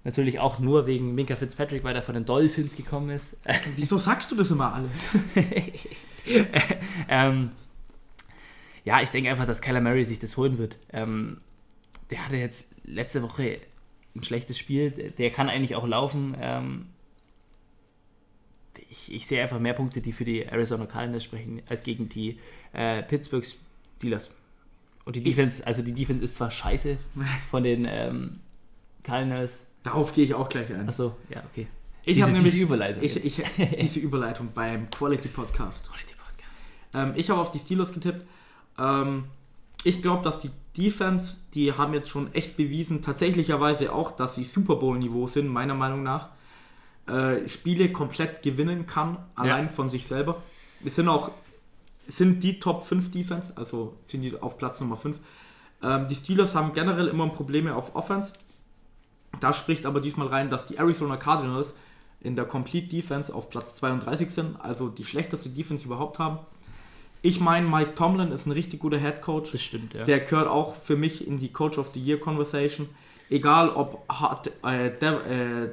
Natürlich auch nur wegen Minka Fitzpatrick, weil er von den Dolphins gekommen ist. Wieso sagst du das immer alles? ähm, ja, ich denke einfach, dass Kyler Murray sich das holen wird. Ähm, der hatte jetzt letzte Woche ein schlechtes Spiel. Der kann eigentlich auch laufen. Ähm, ich, ich sehe einfach mehr Punkte, die für die Arizona Cardinals sprechen, als gegen die äh, Pittsburgh Steelers. Und die Defense, also die Defense ist zwar scheiße von den ähm, Cardinals. Darauf gehe ich auch gleich ein. Achso, ja, okay. Ich habe nämlich diese Überleitung. ich, ich, diese Überleitung beim Quality Podcast. Quality Podcast. Ähm, ich habe auf die Steelers getippt. Ähm, ich glaube, dass die Defense, die haben jetzt schon echt bewiesen, tatsächlicherweise auch, dass sie Super Bowl-Niveau sind, meiner Meinung nach. Äh, Spiele komplett gewinnen kann, allein von sich selber. Es sind auch sind die Top 5 Defense, also sind die auf Platz Nummer 5. Ähm, die Steelers haben generell immer Probleme auf Offense. Da spricht aber diesmal rein, dass die Arizona Cardinals in der Complete Defense auf Platz 32 sind, also die schlechteste Defense überhaupt haben. Ich meine, Mike Tomlin ist ein richtig guter Head Coach. Das stimmt, ja. Der gehört auch für mich in die Coach of the Year Conversation. Egal ob Hart, äh, Dev, äh,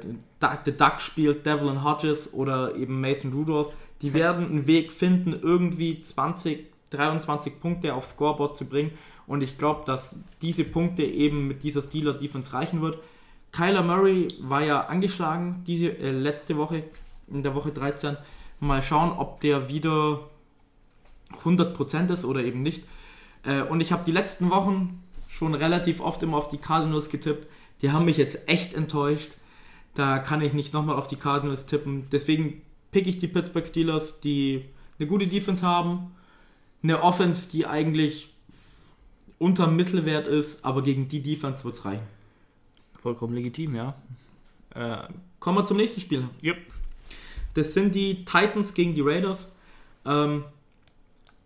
The Duck spielt, Devlin Hodges oder eben Mason Rudolph, die werden einen Weg finden, irgendwie 20, 23 Punkte aufs Scoreboard zu bringen. Und ich glaube, dass diese Punkte eben mit dieser Steeler-Defense reichen wird. Kyler Murray war ja angeschlagen diese äh, letzte Woche, in der Woche 13. Mal schauen, ob der wieder 100% ist oder eben nicht. Äh, und ich habe die letzten Wochen schon relativ oft immer auf die Cardinals getippt. Die haben mich jetzt echt enttäuscht. Da kann ich nicht nochmal auf die Cardinals tippen. Deswegen pick ich die Pittsburgh Steelers, die eine gute Defense haben. Eine Offense, die eigentlich unter Mittelwert ist, aber gegen die Defense wird es reichen. Vollkommen legitim, ja. Äh, Kommen wir zum nächsten Spiel. Yep. Das sind die Titans gegen die Raiders. Ähm,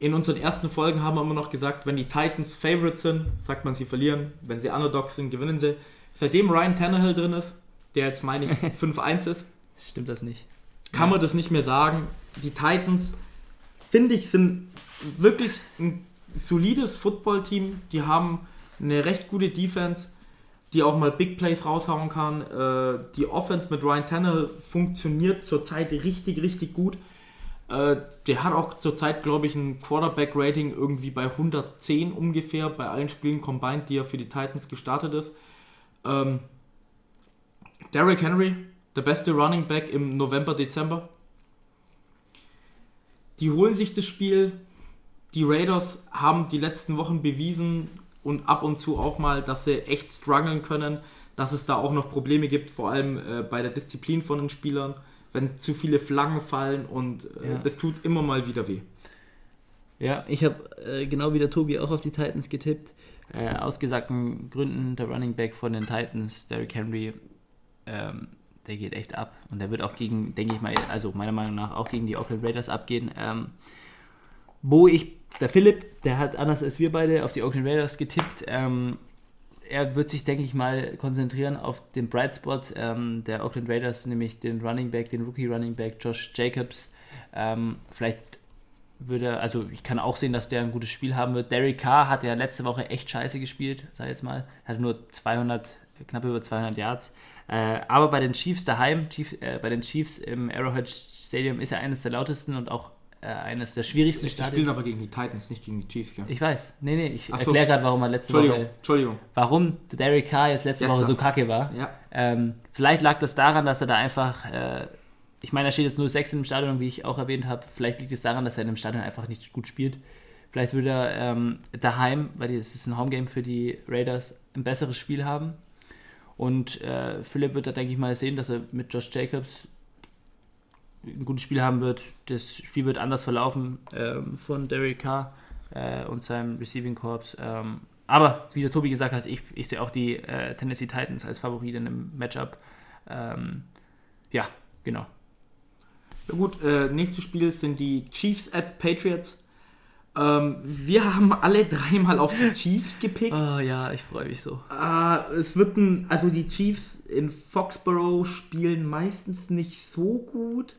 in unseren ersten Folgen haben wir immer noch gesagt, wenn die Titans Favorites sind, sagt man, sie verlieren. Wenn sie Underdogs sind, gewinnen sie. Seitdem Ryan Tannehill drin ist, der jetzt meine ich 5-1 ist, stimmt das nicht. Kann man das nicht mehr sagen. Die Titans, finde ich, sind wirklich ein solides Footballteam. Die haben eine recht gute Defense, die auch mal Big Plays raushauen kann. Äh, die Offense mit Ryan Tannehill funktioniert zurzeit richtig, richtig gut. Äh, der hat auch zurzeit, glaube ich, ein Quarterback-Rating irgendwie bei 110 ungefähr bei allen Spielen combined, die er für die Titans gestartet ist. Ähm, Derrick Henry, der beste Running Back im November, Dezember. Die holen sich das Spiel. Die Raiders haben die letzten Wochen bewiesen und ab und zu auch mal, dass sie echt strugglen können, dass es da auch noch Probleme gibt, vor allem äh, bei der Disziplin von den Spielern, wenn zu viele Flaggen fallen und äh, ja. das tut immer mal wieder weh. Ja, ich habe äh, genau wie der Tobi auch auf die Titans getippt. Äh, aus gesagten Gründen der Running Back von den Titans, Derrick Henry, ähm, der geht echt ab. Und der wird auch gegen, denke ich mal, also meiner Meinung nach auch gegen die Oakland Raiders abgehen. Ähm, wo ich, der Philipp, der hat anders als wir beide auf die Oakland Raiders getippt. Ähm, er wird sich, denke ich mal, konzentrieren auf den Bright Spot ähm, der Oakland Raiders, nämlich den Running Back, den Rookie Running Back Josh Jacobs. Ähm, vielleicht würde, also ich kann auch sehen, dass der ein gutes Spiel haben wird. Derek Carr hat ja letzte Woche echt scheiße gespielt, sag ich jetzt mal. Er Hatte nur 200, knapp über 200 Yards. Äh, aber bei den Chiefs daheim, Chief, äh, bei den Chiefs im Arrowhead Stadium ist er eines der lautesten und auch äh, eines der schwierigsten Die spielen aber gegen die Titans, nicht gegen die Chiefs, ja? Ich weiß. Nee, nee, ich erkläre gerade, warum er letzte Entschuldigung, Woche. Entschuldigung. Warum Derek Carr jetzt letzte jetzt Woche so kacke war. Ja. Ähm, vielleicht lag das daran, dass er da einfach. Äh, ich meine, da steht jetzt nur 6 im Stadion, wie ich auch erwähnt habe. Vielleicht liegt es daran, dass er in dem Stadion einfach nicht gut spielt. Vielleicht würde er ähm, daheim, weil es ist ein Homegame für die Raiders, ein besseres Spiel haben. Und äh, Philipp wird da, denke ich mal, sehen, dass er mit Josh Jacobs ein gutes Spiel haben wird. Das Spiel wird anders verlaufen ähm, von Derek Carr äh, und seinem Receiving Corps. Ähm, aber wie der Tobi gesagt hat, ich, ich sehe auch die äh, Tennessee Titans als Favorit in einem Matchup. Ähm, ja, genau. Ja gut, äh, nächstes Spiel sind die Chiefs at Patriots. Ähm, wir haben alle dreimal auf die Chiefs gepickt. Oh ja, ich freue mich so. Äh, es wird ein, also die Chiefs in Foxborough spielen meistens nicht so gut.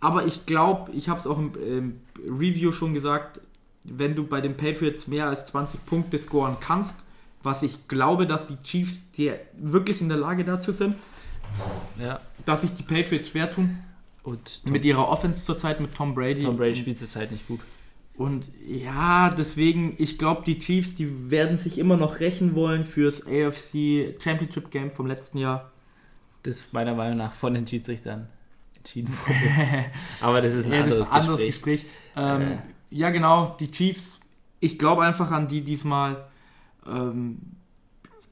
Aber ich glaube, ich habe es auch im, im, Review schon gesagt, wenn du bei den Patriots mehr als 20 Punkte scoren kannst, was ich glaube, dass die Chiefs die wirklich in der Lage dazu sind, ja. dass sich die Patriots schwer tun. Und Tom, mit ihrer Offense zurzeit mit Tom Brady. Tom Brady spielt zurzeit nicht gut. Und ja, deswegen, ich glaube, die Chiefs, die werden sich immer noch rächen wollen fürs AFC Championship Game vom letzten Jahr. Das ist meiner Meinung nach von den Schiedsrichtern entschieden wurde. Aber das ist ein ja, anderes, ein anderes Gespräch. Gespräch. Ähm, äh. Ja, genau, die Chiefs, ich glaube einfach an die diesmal. Ähm,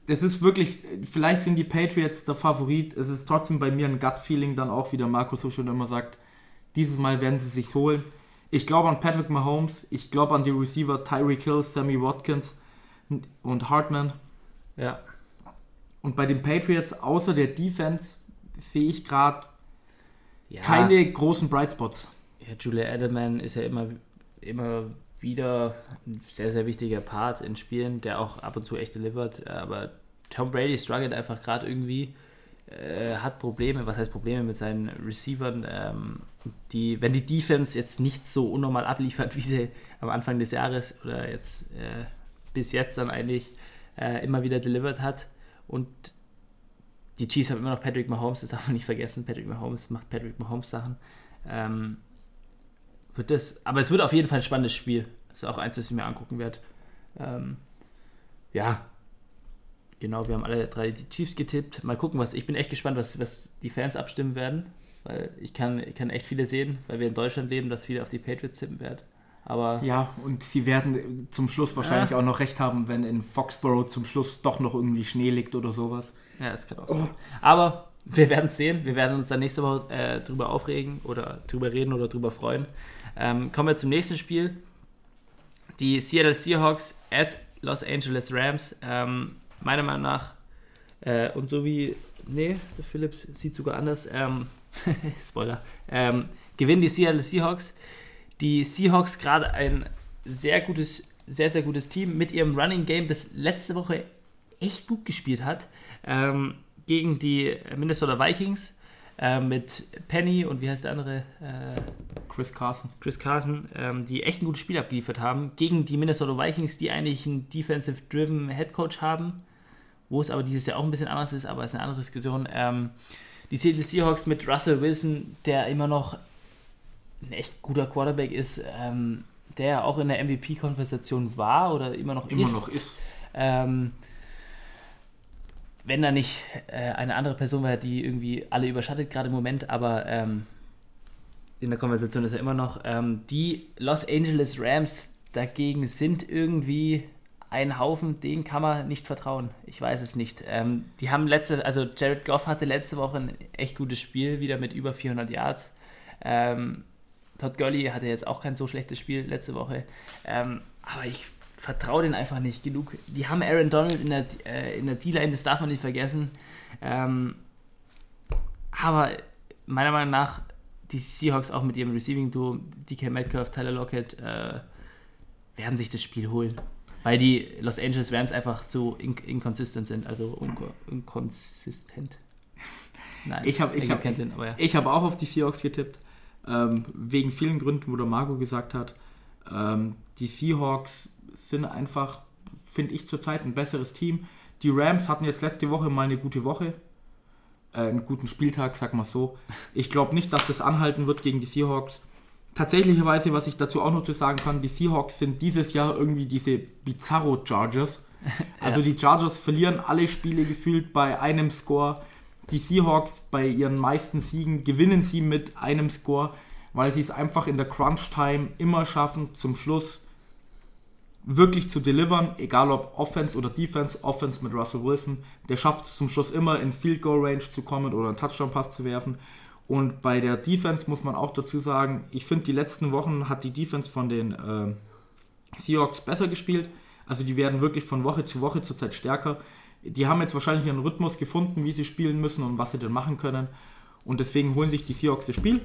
es ist wirklich, vielleicht sind die Patriots der Favorit. Es ist trotzdem bei mir ein Gut-Feeling dann auch, wie der Markus so schon immer sagt. Dieses Mal werden sie sich holen. Ich glaube an Patrick Mahomes, ich glaube an die Receiver Tyreek Hill, Sammy Watkins und Hartman. Ja. Und bei den Patriots, außer der Defense, sehe ich gerade ja. keine großen Bright Spots. Ja, Julia Edelman ist ja immer, immer wieder ein sehr, sehr wichtiger Part in Spielen, der auch ab und zu echt delivert. Aber Tom Brady struggelt einfach gerade irgendwie, äh, hat Probleme, was heißt Probleme mit seinen Receivern. Ähm, die, wenn die Defense jetzt nicht so unnormal abliefert, wie sie am Anfang des Jahres oder jetzt äh, bis jetzt dann eigentlich äh, immer wieder delivered hat und die Chiefs haben immer noch Patrick Mahomes, das darf man nicht vergessen. Patrick Mahomes macht Patrick Mahomes Sachen. Ähm, wird das, aber es wird auf jeden Fall ein spannendes Spiel. Das ist auch eins, das ich mir angucken werde. Ähm, ja, genau, wir haben alle drei die Chiefs getippt. Mal gucken, was. Ich bin echt gespannt, was, was die Fans abstimmen werden. Weil ich kann, ich kann echt viele sehen, weil wir in Deutschland leben, dass viele auf die Patriots tippen werden. Aber ja, und sie werden zum Schluss wahrscheinlich ja. auch noch recht haben, wenn in Foxborough zum Schluss doch noch irgendwie Schnee liegt oder sowas. Ja, das kann auch sein. Oh. Aber wir werden es sehen. Wir werden uns dann nächste Woche äh, drüber aufregen oder drüber reden oder drüber freuen. Ähm, kommen wir zum nächsten Spiel. Die Seattle Seahawks at Los Angeles Rams. Ähm, meiner Meinung nach, äh, und so wie, nee, der Philipp sieht sogar anders, ähm, Spoiler, ähm, gewinnen die Seattle Seahawks. Die Seahawks gerade ein sehr gutes, sehr, sehr gutes Team mit ihrem Running Game, das letzte Woche echt gut gespielt hat, ähm, gegen die Minnesota Vikings äh, mit Penny und wie heißt der andere? Äh, Chris Carson. Chris Carson, ähm, die echt ein gutes Spiel abgeliefert haben, gegen die Minnesota Vikings, die eigentlich einen defensive-driven Head Coach haben, wo es aber dieses Jahr auch ein bisschen anders ist, aber es ist eine andere Diskussion. Ähm, die Seattle Seahawks mit Russell Wilson, der immer noch ein echt guter Quarterback ist, ähm, der auch in der MVP-Konversation war oder immer noch immer ist. Noch ist. Ähm, wenn da nicht äh, eine andere Person wäre, die irgendwie alle überschattet, gerade im Moment, aber ähm, in der Konversation ist er immer noch. Ähm, die Los Angeles Rams dagegen sind irgendwie ein Haufen, den kann man nicht vertrauen. Ich weiß es nicht. Ähm, die haben letzte, also Jared Goff hatte letzte Woche ein echt gutes Spiel, wieder mit über 400 Yards. Ähm, Todd Gurley hatte jetzt auch kein so schlechtes Spiel letzte Woche. Ähm, aber ich vertraue den einfach nicht genug. Die haben Aaron Donald in der, äh, in der D-Line, das darf man nicht vergessen. Ähm, aber meiner Meinung nach, die Seahawks auch mit ihrem Receiving-Duo, DK Metcalf, Tyler Lockett, äh, werden sich das Spiel holen. Weil die Los Angeles Rams einfach zu in inconsistent sind, also inkonsistent. Nein, ich habe ich hab, keinen Sinn, aber ja. Ich habe auch auf die Seahawks getippt, ähm, wegen vielen Gründen, wo der Marco gesagt hat, ähm, die Seahawks sind einfach, finde ich zurzeit, ein besseres Team. Die Rams hatten jetzt letzte Woche mal eine gute Woche, äh, einen guten Spieltag, sag mal so. Ich glaube nicht, dass das anhalten wird gegen die Seahawks. Tatsächlicherweise, was ich dazu auch noch zu sagen kann, die Seahawks sind dieses Jahr irgendwie diese Bizarro Chargers. Also ja. die Chargers verlieren alle Spiele gefühlt bei einem Score. Die Seahawks bei ihren meisten Siegen gewinnen sie mit einem Score, weil sie es einfach in der Crunch Time immer schaffen, zum Schluss wirklich zu delivern, egal ob Offense oder Defense, Offense mit Russell Wilson, der schafft es zum Schluss immer in Field Goal Range zu kommen oder einen Touchdown Pass zu werfen. Und bei der Defense muss man auch dazu sagen, ich finde, die letzten Wochen hat die Defense von den äh, Seahawks besser gespielt. Also die werden wirklich von Woche zu Woche zurzeit stärker. Die haben jetzt wahrscheinlich ihren Rhythmus gefunden, wie sie spielen müssen und was sie denn machen können. Und deswegen holen sich die Seahawks das Spiel.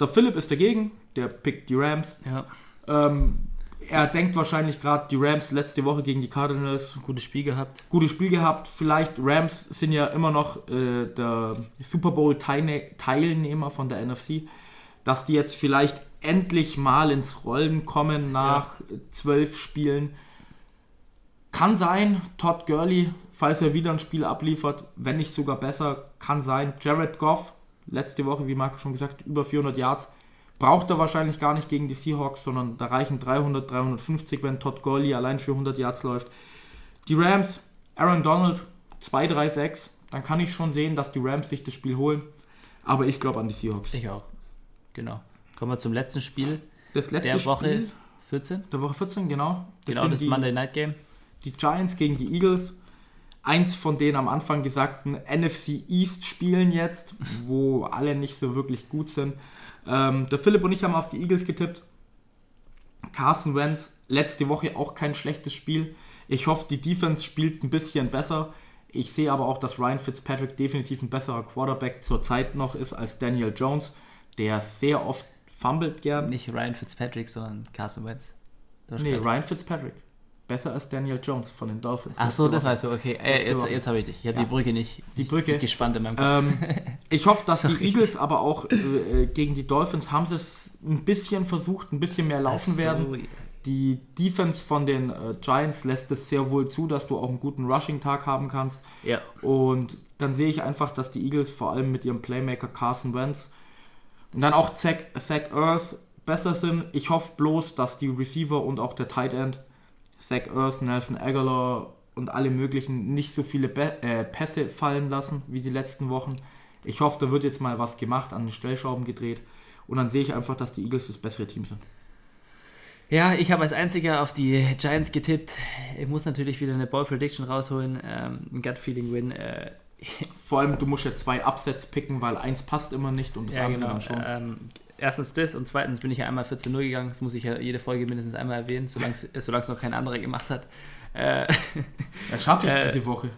Der Philipp ist dagegen, der pickt die Rams. Ja. Ähm, er denkt wahrscheinlich gerade, die Rams letzte Woche gegen die Cardinals. Gutes Spiel gehabt. Gutes Spiel gehabt. Vielleicht Rams sind ja immer noch äh, der Super Bowl-Teilnehmer von der NFC. Dass die jetzt vielleicht endlich mal ins Rollen kommen nach ja. zwölf Spielen. Kann sein, Todd Gurley, falls er wieder ein Spiel abliefert, wenn nicht sogar besser, kann sein. Jared Goff, letzte Woche, wie Marco schon gesagt, über 400 Yards braucht er wahrscheinlich gar nicht gegen die Seahawks, sondern da reichen 300, 350, wenn Todd Gurley allein für 100 Yards läuft. Die Rams, Aaron Donald, 2-3-6, dann kann ich schon sehen, dass die Rams sich das Spiel holen. Aber ich glaube an die Seahawks. Ich auch. Genau. Kommen wir zum letzten Spiel das letzte der Woche Spiel 14. Der Woche 14, genau. Das genau, das die, Monday Night Game. Die Giants gegen die Eagles. Eins von den am Anfang gesagten NFC East Spielen jetzt, wo alle nicht so wirklich gut sind. Ähm, der Philipp und ich haben auf die Eagles getippt. Carson Wentz letzte Woche auch kein schlechtes Spiel. Ich hoffe, die Defense spielt ein bisschen besser. Ich sehe aber auch, dass Ryan Fitzpatrick definitiv ein besserer Quarterback zurzeit noch ist als Daniel Jones, der sehr oft fummelt gern. Nicht Ryan Fitzpatrick, sondern Carson Wentz. Nee, Ryan Fitzpatrick. Besser als Daniel Jones von den Dolphins. Ach so, das weißt du, okay. Äh, jetzt jetzt habe ich dich. Ich habe ja. die Brücke nicht, die Brücke. gespannt in meinem Kopf. Ähm, ich hoffe, dass die Eagles aber auch äh, gegen die Dolphins haben sie es ein bisschen versucht, ein bisschen mehr laufen so, werden. Die Defense von den äh, Giants lässt es sehr wohl zu, dass du auch einen guten Rushing-Tag haben kannst. Ja. Und dann sehe ich einfach, dass die Eagles vor allem mit ihrem Playmaker Carson Wentz und dann auch Zach, Zach Earth besser sind. Ich hoffe bloß, dass die Receiver und auch der Tight End, Zach Ertz, Nelson Aguilar und alle möglichen nicht so viele Be äh, Pässe fallen lassen wie die letzten Wochen. Ich hoffe, da wird jetzt mal was gemacht, an den Stellschrauben gedreht. Und dann sehe ich einfach, dass die Eagles das bessere Team sind. Ja, ich habe als einziger auf die Giants getippt. Ich muss natürlich wieder eine Ball Prediction rausholen. Ähm, ein Gut Feeling Win. Äh, Vor allem, du musst ja zwei Upsets picken, weil eins passt immer nicht und das ja, andere genau. dann schon. Ähm, erstens das und zweitens bin ich ja einmal 14-0 gegangen. Das muss ich ja jede Folge mindestens einmal erwähnen, solange es noch kein anderer gemacht hat. Äh, Das schaffe ich äh, diese Woche.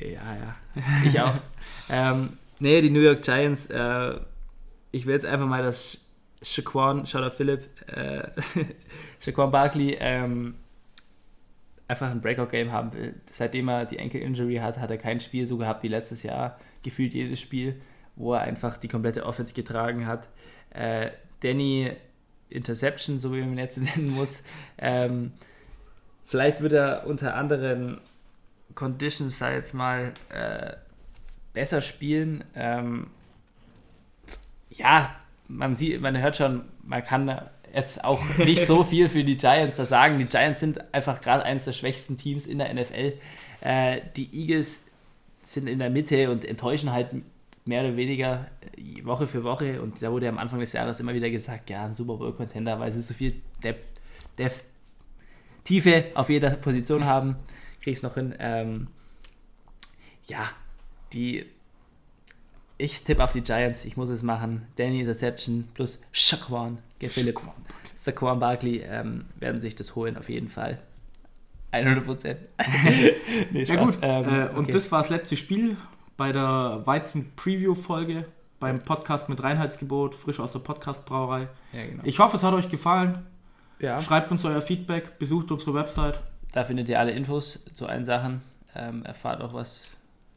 Ja, ja. Ich auch. ähm, nee, die New York Giants. Äh, ich will jetzt einfach mal das Shaquan, shout out Philipp, äh, Shaquan Barkley ähm, einfach ein Breakout-Game haben will. Seitdem er die Ankle-Injury hat, hat er kein Spiel so gehabt wie letztes Jahr. Gefühlt jedes Spiel, wo er einfach die komplette Offense getragen hat. Äh, Danny Interception, so wie man ihn jetzt nennen muss. Ähm, vielleicht wird er unter anderen Conditions, sei jetzt mal, äh, besser spielen. Ähm, ja, man sieht, man hört schon, man kann jetzt auch nicht so viel für die Giants da sagen. Die Giants sind einfach gerade eines der schwächsten Teams in der NFL. Äh, die Eagles sind in der Mitte und enttäuschen halt mehr oder weniger äh, Woche für Woche. Und da wurde am Anfang des Jahres immer wieder gesagt, ja, ein Super Bowl-Contender, weil sie so viel Depth, Depth, Tiefe auf jeder Position haben. Krieg ich noch hin. Ähm, ja, die. Ich tippe auf die Giants, ich muss es machen. Danny Interception plus Shaquan, Philipp, Saquon Barkley ähm, werden sich das holen, auf jeden Fall. 100 Prozent. nee, Ja gut, äh, und das war das letzte Spiel bei der Weizen-Preview-Folge beim Podcast mit Reinheitsgebot, frisch aus der Podcast-Brauerei. ja, genau. Ich hoffe, es hat euch gefallen. ja. Schreibt uns euer Feedback, besucht unsere Website. Da findet ihr alle Infos zu allen Sachen. Ähm, erfahrt auch was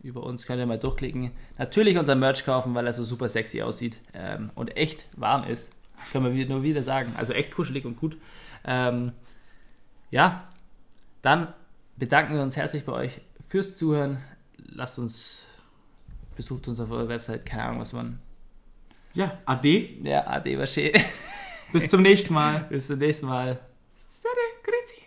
über uns. Könnt ihr mal durchklicken. Natürlich unser Merch kaufen, weil er so super sexy aussieht ähm, und echt warm ist. Können wir nur wieder sagen. Also echt kuschelig und gut. Ähm, ja, dann bedanken wir uns herzlich bei euch fürs Zuhören. Lasst uns, besucht uns auf eurer Website. Keine Ahnung, was man. Ja, ade. Ja, ade, was schön. Bis zum nächsten Mal. Bis zum nächsten Mal. Salut.